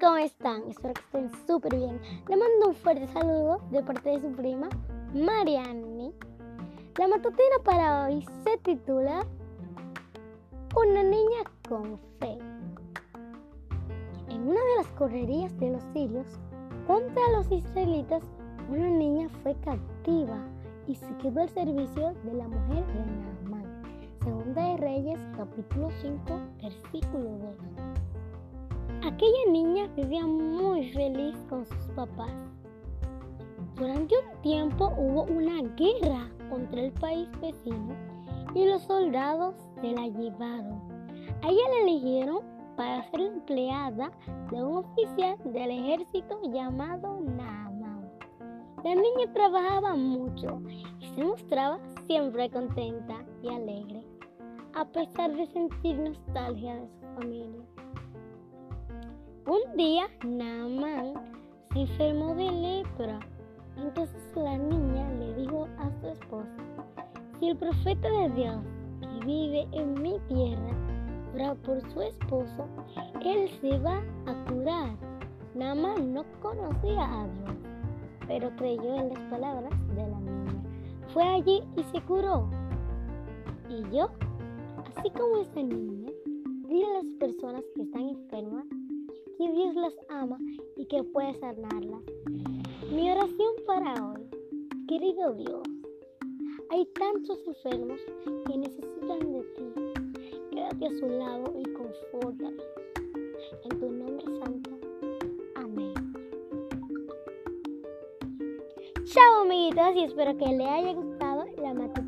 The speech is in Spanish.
¿cómo están? Espero que estén súper bien. Le mando un fuerte saludo de parte de su prima, Mariani. La matutina para hoy se titula Una niña con fe. En una de las correrías de los sirios contra los israelitas, una niña fue captiva y se quedó al servicio de la mujer de Naamán. Segunda de Reyes, capítulo 5, versículo 2. Aquella niña vivía muy feliz con sus papás. Durante un tiempo hubo una guerra contra el país vecino y los soldados se la llevaron. A ella la eligieron para ser empleada de un oficial del ejército llamado Naaman. La niña trabajaba mucho y se mostraba siempre contenta y alegre, a pesar de sentir nostalgia de su familia. Un día Naaman se enfermó de lepra. Entonces la niña le dijo a su esposo, si el profeta de Dios que vive en mi tierra ora por su esposo, él se va a curar. Naaman no conocía a Dios, pero creyó en las palabras de la niña. Fue allí y se curó. Y yo, así como esa niña, dile a las personas que están enfermas que Dios las ama y que puede sanarlas. Mi oración para hoy, querido Dios, hay tantos enfermos que necesitan de ti. Quédate a su lado y confórtame. En tu nombre santo. Amén. Chao amiguitos y espero que le haya gustado la matutina de